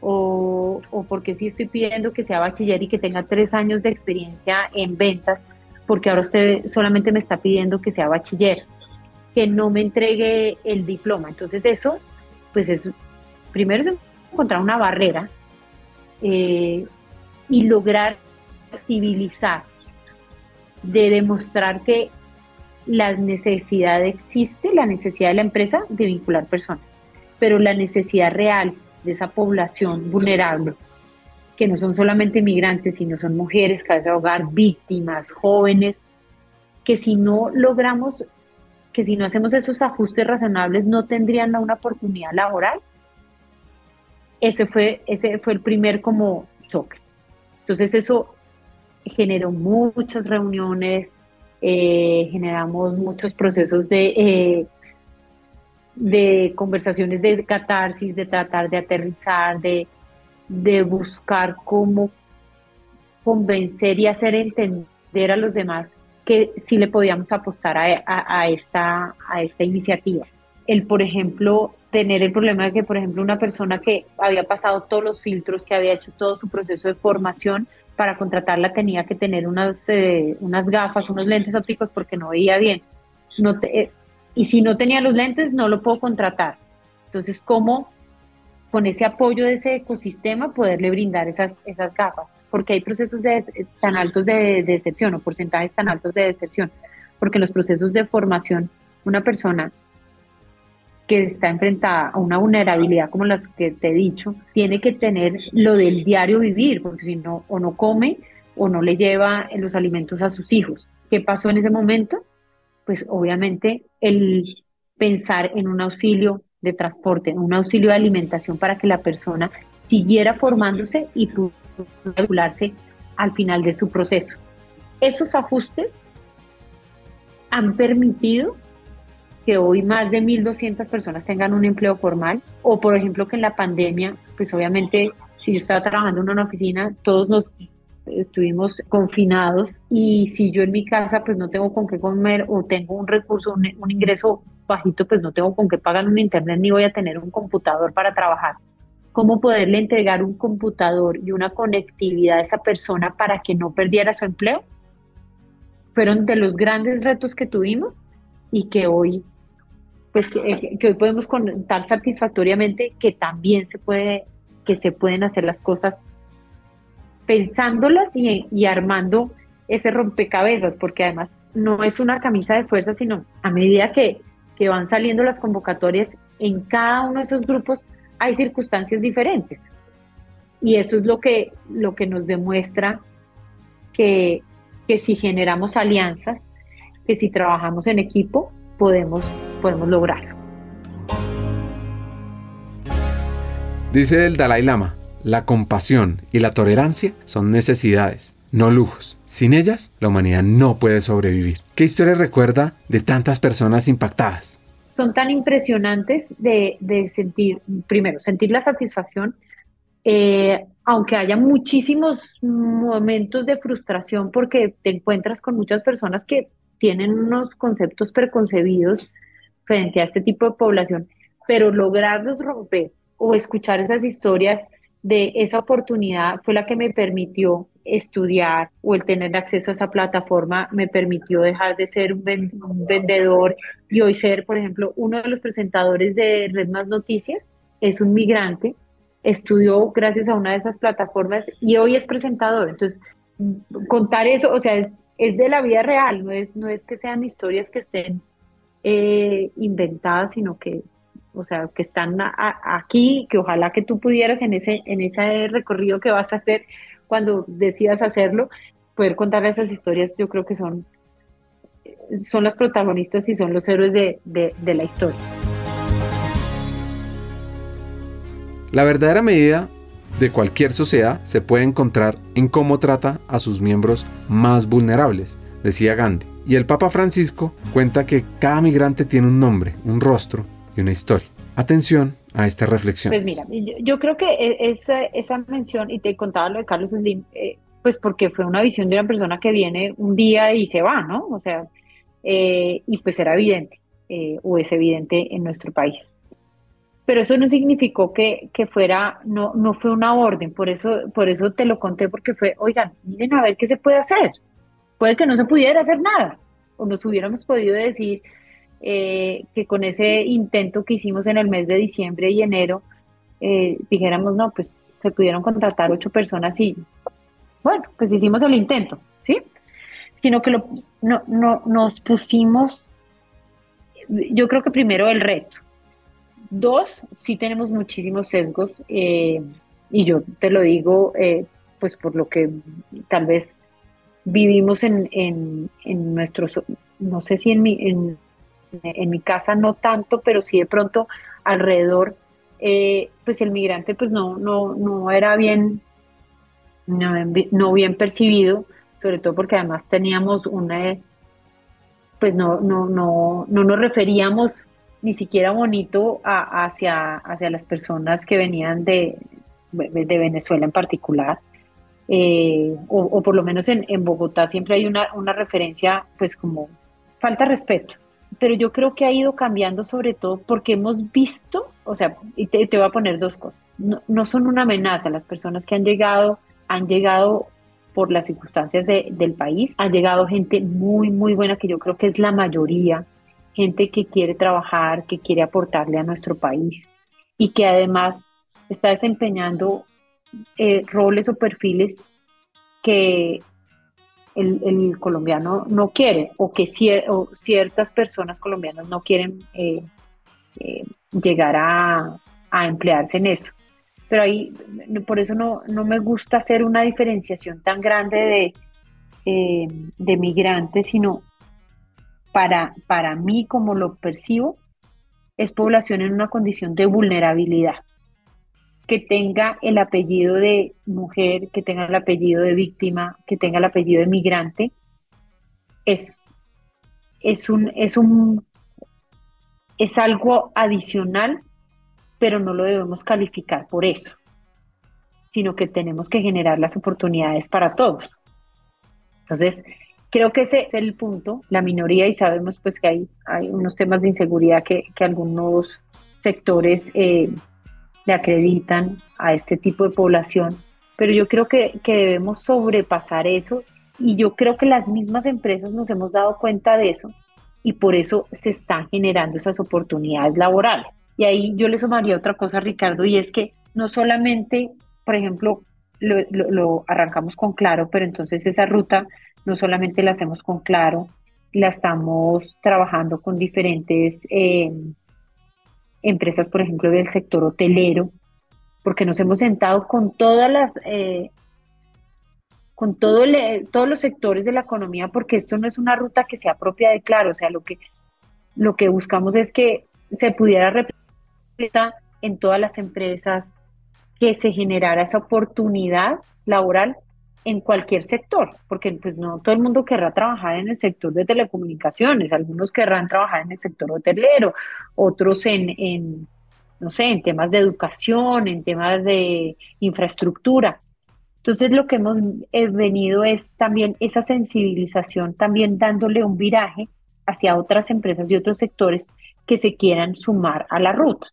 C: O, porque si estoy pidiendo que sea bachiller y que tenga tres años de experiencia en ventas, porque ahora usted solamente me está pidiendo que sea bachiller, que no me entregue el diploma. Entonces eso, pues es, primero es encontrar una barrera eh, y lograr civilizar de demostrar que la necesidad existe, la necesidad de la empresa de vincular personas, pero la necesidad real de esa población vulnerable, que no son solamente migrantes, sino son mujeres, cabeza de hogar, víctimas, jóvenes, que si no logramos, que si no hacemos esos ajustes razonables, no tendrían una oportunidad laboral. Ese fue, ese fue el primer como choque. Entonces eso generó muchas reuniones, eh, generamos muchos procesos de, eh, de conversaciones de catarsis, de tratar de aterrizar, de, de buscar cómo convencer y hacer entender a los demás que sí le podíamos apostar a, a, esta, a esta iniciativa. El, por ejemplo, tener el problema de que, por ejemplo, una persona que había pasado todos los filtros, que había hecho todo su proceso de formación, para contratarla tenía que tener unas, eh, unas gafas, unos lentes ópticos porque no veía bien. No eh, y si no tenía los lentes, no lo puedo contratar. Entonces, ¿cómo con ese apoyo de ese ecosistema poderle brindar esas, esas gafas? Porque hay procesos tan altos de, de deserción o porcentajes tan altos de deserción. Porque en los procesos de formación, una persona que está enfrentada a una vulnerabilidad como las que te he dicho, tiene que tener lo del diario vivir, porque si no, o no come o no le lleva los alimentos a sus hijos. ¿Qué pasó en ese momento? Pues obviamente el pensar en un auxilio de transporte, un auxilio de alimentación para que la persona siguiera formándose y pudiera regularse al final de su proceso. Esos ajustes han permitido que hoy más de 1.200 personas tengan un empleo formal, o por ejemplo que en la pandemia, pues obviamente si yo estaba trabajando en una oficina, todos nos estuvimos confinados y si yo en mi casa pues no tengo con qué comer o tengo un recurso, un, ingreso bajito, pues no tengo con qué pagar un internet ni voy a tener un computador para trabajar. ¿Cómo poderle entregar un computador y una conectividad a esa persona para que no perdiera su empleo? Fueron de los grandes retos que tuvimos y que hoy pues eh, que, hoy podemos contar satisfactoriamente que también se puede, que se pueden hacer las cosas pensándolas y, armando ese rompecabezas, porque además no es una camisa de fuerza, sino a medida que, van saliendo las convocatorias, en cada uno de esos grupos hay circunstancias diferentes. Y eso es lo que, nos demuestra que, que si generamos alianzas, que si trabajamos en equipo, podemos podemos lograrlo.
A: Dice el Dalai Lama, la compasión y la tolerancia son necesidades, no lujos. Sin ellas, la humanidad no puede sobrevivir. ¿Qué historia recuerda de tantas personas impactadas?
C: Son tan impresionantes de, sentir, primero, sentir la satisfacción, eh, aunque haya muchísimos momentos de frustración porque te encuentras con muchas personas que tienen unos conceptos preconcebidos frente a este tipo de población, pero lograrlos romper o escuchar esas historias de esa oportunidad fue la que me permitió estudiar o el tener acceso a esa plataforma me permitió dejar de ser un, vendedor y hoy ser, por ejemplo, uno de los presentadores de Red Más Noticias, es un migrante, estudió gracias a una de esas plataformas y hoy es presentador. Entonces, contar eso, o sea, es, es de la vida real, no es, no es que sean historias que estén eh, inventadas, sino que, o sea, que están aquí, que ojalá que tú pudieras en ese, en ese recorrido que vas a hacer cuando decidas hacerlo, poder contar esas historias, yo creo que son, son las protagonistas y son los héroes de, de la historia.
A: La verdadera medida de cualquier sociedad se puede encontrar en cómo trata a sus miembros más vulnerables, decía Gandhi. Y el Papa Francisco cuenta que cada migrante tiene un nombre, un rostro y una historia. Atención a esta reflexión.
C: Pues mira, yo, creo que e, esa, esa mención, y te contaba lo de Carlos Slim, eh, pues porque fue una visión de una persona que viene un día y se va, ¿no? O sea, eh, y pues era evidente, eh, o es evidente en nuestro país. Pero eso no significó que, que, fuera, no, no fue una orden, por eso, por eso te lo conté, porque fue, oigan, miren a ver qué se puede hacer. Puede que no se pudiera hacer nada, o nos hubiéramos podido decir eh, que con ese intento que hicimos en el mes de diciembre y enero, eh, dijéramos, no, pues se pudieron contratar ocho personas y, bueno, pues hicimos el intento, ¿sí? sino que lo, no, no, nos pusimos, yo creo que primero el reto. Dos, sí tenemos muchísimos sesgos eh, y yo te lo digo eh, pues por lo que tal vez vivimos en, en, en nuestros, no sé si en mi, en, en, mi casa no tanto, pero sí de pronto alrededor, eh, pues el migrante pues no, no, no era bien, no, bien percibido, sobre todo porque además teníamos una, pues no, no, no, no nos referíamos ni siquiera bonito hacia, hacia las personas que venían de, de Venezuela en particular. Eh, o, por lo menos en, en Bogotá siempre hay una, una, referencia, pues como falta respeto. Pero yo creo que ha ido cambiando sobre todo porque hemos visto, o sea, y te, te voy a poner dos cosas, no, no, son una amenaza, las personas que han llegado, han llegado por las circunstancias de, del país, ha llegado gente muy, muy buena, que yo creo que es la mayoría, gente que quiere trabajar, que quiere aportarle a nuestro país y que además está desempeñando eh, roles o perfiles que el, colombiano no quiere o que ciertas personas colombianas no quieren eh, eh, llegar a, emplearse en eso. Pero ahí, por eso no, no me gusta hacer una diferenciación tan grande de, de migrantes, sino para, para mí, como lo percibo, es población en una condición de vulnerabilidad que tenga el apellido de mujer, que tenga el apellido de víctima, que tenga el apellido de migrante, es, es, un, es, un, es algo adicional, pero no lo debemos calificar por eso, sino que tenemos que generar las oportunidades para todos. Entonces, creo que ese es el punto, la minoría, y sabemos pues que hay, hay unos temas de inseguridad que, que algunos sectores eh, le acreditan a este tipo de población, pero yo creo que, que debemos sobrepasar eso y yo creo que las mismas empresas nos hemos dado cuenta de eso y por eso se están generando esas oportunidades laborales. Y ahí yo le sumaría otra cosa, Ricardo, y es que no solamente, por ejemplo, lo, arrancamos con Claro, pero entonces esa ruta no solamente la hacemos con Claro, la estamos trabajando con diferentes eh, empresas, por ejemplo, del sector hotelero, porque nos hemos sentado con todas las, eh, con todo todos los sectores de la economía, porque esto no es una ruta que sea propia de Claro, o sea, lo que, lo que buscamos es que se pudiera representar en todas las empresas, que se generara esa oportunidad laboral en cualquier sector, porque pues no todo el mundo querrá trabajar en el sector de telecomunicaciones, algunos querrán trabajar en el sector hotelero, otros en, en no sé, en temas de educación, en temas de infraestructura. Entonces lo que hemos venido es también esa sensibilización, también dándole un viraje hacia otras empresas y otros sectores que se quieran sumar a la ruta.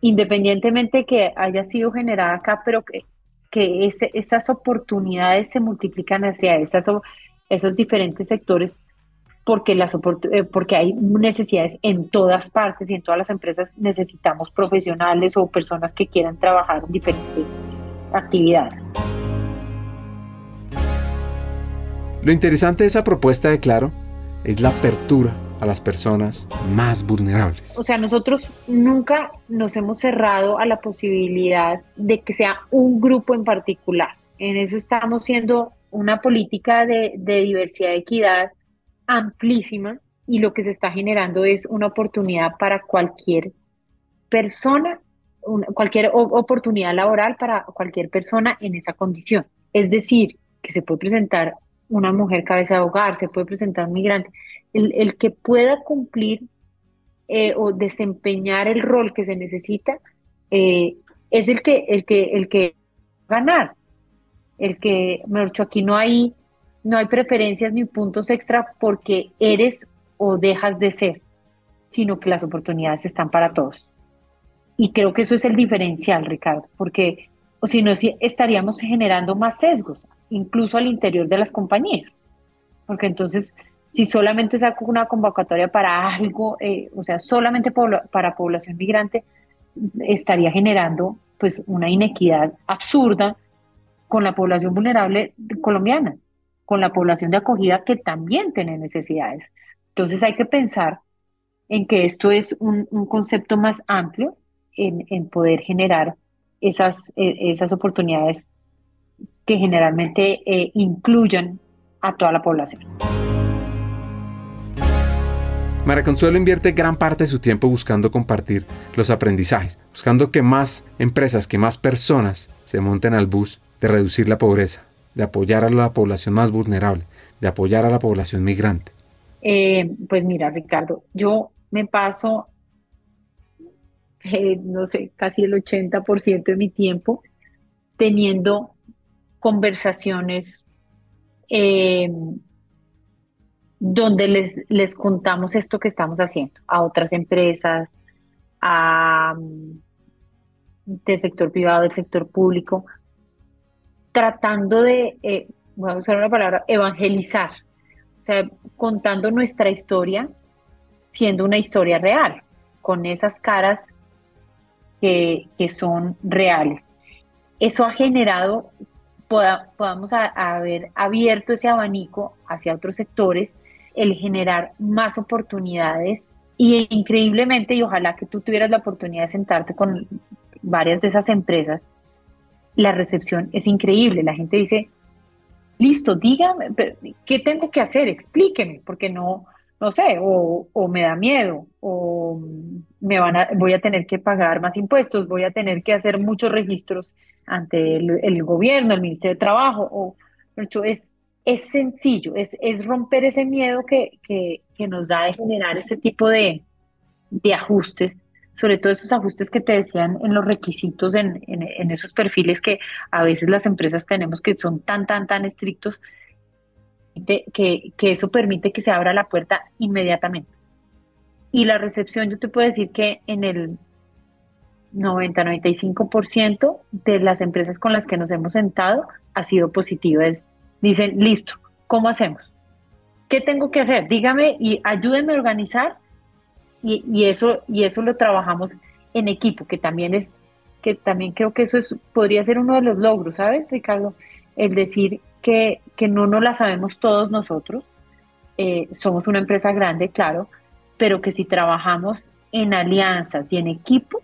C: Independientemente que haya sido generada acá, pero que que esas oportunidades se multiplican hacia esas, esos diferentes sectores porque, las eh, porque hay necesidades en todas partes y en todas las empresas necesitamos profesionales o personas que quieran trabajar en diferentes actividades.
A: Lo interesante de esa propuesta de Claro es la apertura a las personas más vulnerables.
C: O sea, nosotros nunca nos hemos cerrado a la posibilidad de que sea un grupo en particular. En eso estamos siendo una política de, diversidad y equidad amplísima y lo que se está generando es una oportunidad para cualquier persona, cualquier oportunidad laboral para cualquier persona en esa condición. Es decir, que se puede presentar una mujer cabeza de hogar, se puede presentar un migrante, el, que pueda cumplir eh, o desempeñar el rol que se necesita eh, es el que, el que, el que ganar. El que, me dicho, aquí no hay, no hay preferencias ni puntos extra porque eres o dejas de ser, sino que las oportunidades están para todos. Y creo que eso es el diferencial, Ricardo, porque o si no, estaríamos generando más sesgos, incluso al interior de las compañías. Porque entonces si solamente saco una convocatoria para algo, eh, o sea, solamente para población migrante, estaría generando pues una inequidad absurda con la población vulnerable colombiana, con la población de acogida que también tiene necesidades. Entonces hay que pensar en que esto es un, concepto más amplio en, poder generar esas, e, esas oportunidades que generalmente eh, incluyan a toda la población.
A: María Consuelo invierte gran parte de su tiempo buscando compartir los aprendizajes, buscando que más empresas, que más personas se monten al bus de reducir la pobreza, de apoyar a la población más vulnerable, de apoyar a la población migrante.
C: Eh, pues mira, Ricardo, yo me paso, eh, no sé, casi el 80% de mi tiempo teniendo conversaciones eh, donde les, les contamos esto que estamos haciendo a otras empresas, a, del sector privado, del sector público, tratando de, eh, voy a usar una palabra, evangelizar, o sea, contando nuestra historia, siendo una historia real, con esas caras que, que son reales. Eso ha generado, podamos haber abierto ese abanico hacia otros sectores el generar más oportunidades y increíblemente, y ojalá que tú tuvieras la oportunidad de sentarte con varias de esas empresas, la recepción es increíble. La gente dice, listo, dígame, ¿qué tengo que hacer? Explíqueme, porque no, no sé, o, me da miedo, o me van a, voy a tener que pagar más impuestos, voy a tener que hacer muchos registros ante el, gobierno, el Ministerio de Trabajo, o, es es sencillo, es, es romper ese miedo que, que, que, nos da de generar ese tipo de, de, ajustes, sobre todo esos ajustes que te decían en los requisitos, en, en, esos perfiles que a veces las empresas tenemos que son tan, tan, tan estrictos, que, que eso permite que se abra la puerta inmediatamente. Y la recepción, yo te puedo decir que en el 90-95% de las empresas con las que nos hemos sentado ha sido positiva. Dicen, listo, ¿cómo hacemos? ¿Qué tengo que hacer? Dígame y ayúdenme a organizar y, eso, y eso lo trabajamos en equipo, que también es, que también creo que eso es, podría ser uno de los logros, ¿sabes, Ricardo? El decir que, que no nos la sabemos todos nosotros, eh, somos una empresa grande, claro, pero que si trabajamos en alianzas y en equipo,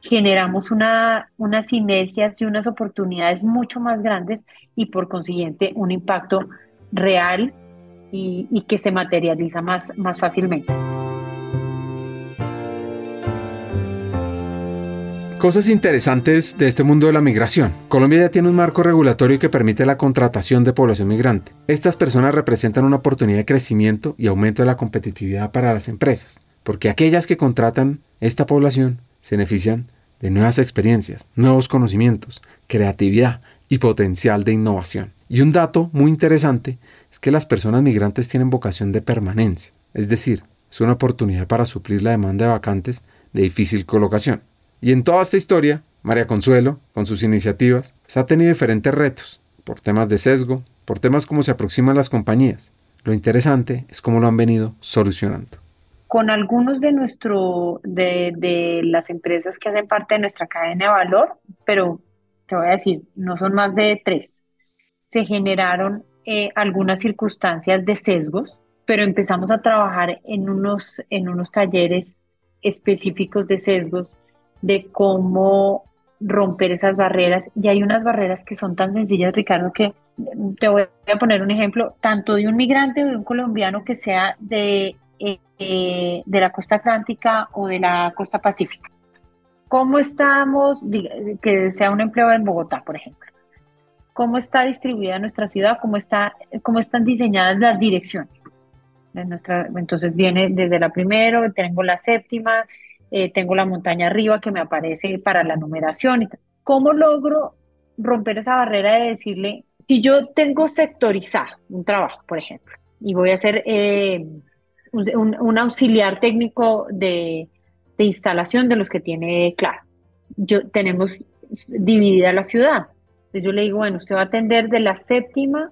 C: generamos una, unas sinergias y unas oportunidades mucho más grandes y por consiguiente un impacto real y, que se materializa más, más fácilmente.
A: Cosas interesantes de este mundo de la migración. Colombia ya tiene un marco regulatorio que permite la contratación de población migrante. Estas personas representan una oportunidad de crecimiento y aumento de la competitividad para las empresas, porque aquellas que contratan esta población se benefician de nuevas experiencias, nuevos conocimientos, creatividad y potencial de innovación. Y un dato muy interesante es que las personas migrantes tienen vocación de permanencia, es decir, es una oportunidad para suplir la demanda de vacantes de difícil colocación. Y en toda esta historia, María Consuelo, con sus iniciativas, pues, ha tenido diferentes retos, por temas de sesgo, por temas como se aproximan las compañías. Lo interesante es cómo lo han venido solucionando
C: con algunos de nuestro de, las empresas que hacen parte de nuestra cadena de valor, pero te voy a decir, no son más de tres. Se generaron eh, algunas circunstancias de sesgos, pero empezamos a trabajar en unos, en unos talleres específicos de sesgos, de cómo romper esas barreras. Y hay unas barreras que son tan sencillas, Ricardo, que te voy a poner un ejemplo, tanto de un migrante o de un colombiano que sea de eh, de la costa atlántica o de la costa pacífica. ¿Cómo estamos, que sea un empleo en Bogotá, por ejemplo? ¿Cómo está distribuida nuestra ciudad? ¿Cómo, está, cómo están diseñadas las direcciones? nuestra, entonces viene desde la primera, tengo la séptima, eh, tengo la montaña arriba que me aparece para la numeración. ¿Cómo logro romper esa barrera de decirle, si yo tengo sectorizado un trabajo, por ejemplo, y voy a hacer eh, un, auxiliar técnico de, instalación de los que tiene Claro. Yo, tenemos dividida la ciudad. Entonces yo le digo, bueno, usted va a atender de la séptima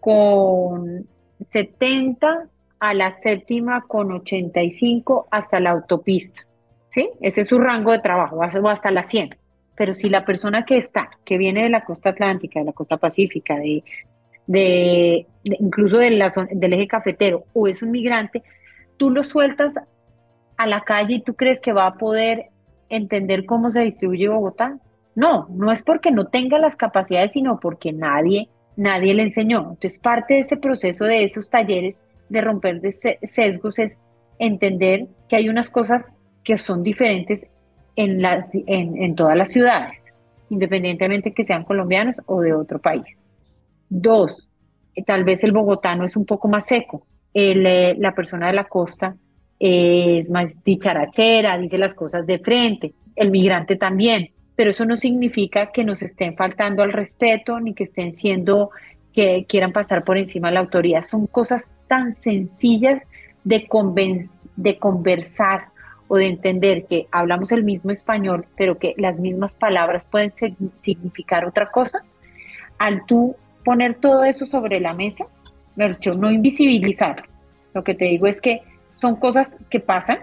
C: con 70 a la séptima con 85 hasta la autopista. ¿Sí? Ese es su rango de trabajo, va hasta la 100. Pero si la persona que está, que viene de la costa atlántica, de la costa pacífica, de, de, incluso del eje cafetero o es un migrante, tú lo sueltas a la calle y tú crees que va a poder entender cómo se distribuye Bogotá. No, no es porque no tenga las capacidades, sino porque nadie, nadie le enseñó. Entonces, parte de ese proceso de esos talleres de romper de sesgos es entender que hay unas cosas que son diferentes en, las, en, en todas las ciudades, independientemente que sean colombianos o de otro país. Dos, tal vez el bogotano es un poco más seco. Eh, la persona de la costa es más dicharachera, dice las cosas de frente. El migrante también. Pero eso no significa que nos estén faltando al respeto ni que estén siendo que quieran pasar por encima de la autoridad. Son cosas tan sencillas de, de conversar o de entender que hablamos el mismo español, pero que las mismas palabras pueden significar otra cosa. Al tú poner todo eso sobre la mesa, no invisibilizar. Lo que te digo es que son cosas que pasan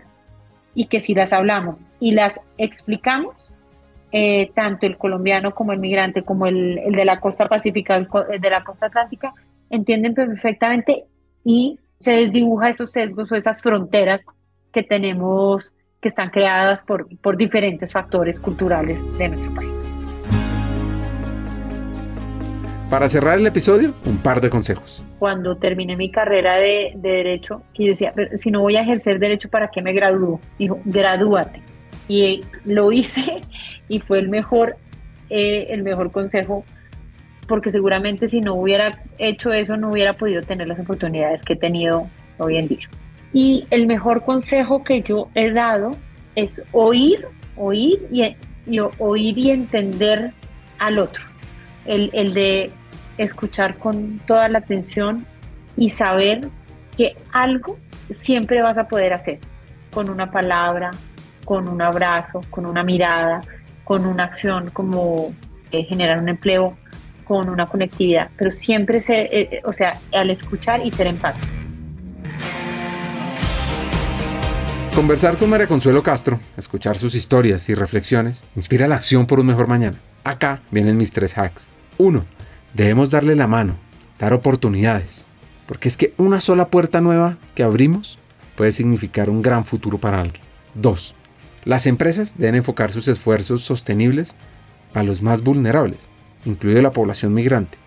C: y que si las hablamos y las explicamos, eh, tanto el colombiano como el migrante, como el, de la costa pacífica, el, de la costa atlántica, entienden perfectamente y se desdibuja esos sesgos o esas fronteras que tenemos que están creadas por, por diferentes factores culturales de nuestro país.
A: Para cerrar el episodio, un par de consejos.
C: Cuando terminé mi carrera de, Derecho, y decía, si no voy a ejercer Derecho, ¿para qué me gradúo? Dijo, gradúate. Y lo hice y fue el mejor, eh, el mejor consejo, porque seguramente si no hubiera hecho eso, no hubiera podido tener las oportunidades que he tenido hoy en día. Y el mejor consejo que yo he dado es oír, oír y, oír y entender al otro. El, el de escuchar con toda la atención y saber que algo siempre vas a poder hacer con una palabra, con un abrazo, con una mirada, con una acción como eh, generar un empleo, con una conectividad, pero siempre ser, eh, o sea, al escuchar y ser empático.
A: Conversar con María Consuelo Castro, escuchar sus historias y reflexiones, inspira la acción por un mejor mañana. Acá vienen mis tres hacks. 1. Debemos darle la mano, dar oportunidades, porque es que una sola puerta nueva que abrimos puede significar un gran futuro para alguien. 2. Las empresas deben enfocar sus esfuerzos sostenibles a los más vulnerables, incluida la población migrante,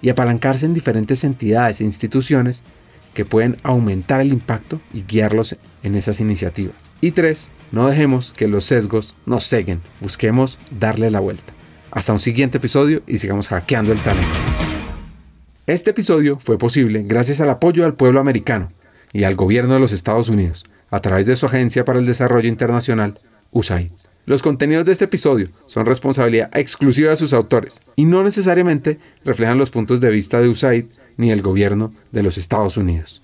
A: y apalancarse en diferentes entidades e instituciones que pueden aumentar el impacto y guiarlos en esas iniciativas. Y 3. No dejemos que los sesgos nos ceguen, busquemos darle la vuelta. Hasta un siguiente episodio y sigamos hackeando el talento. Este episodio fue posible gracias al apoyo al pueblo americano y al gobierno de los Estados Unidos a través de su Agencia para el Desarrollo Internacional, USAID. Los contenidos de este episodio son responsabilidad exclusiva de sus autores y no necesariamente reflejan los puntos de vista de USAID ni el gobierno de los Estados Unidos.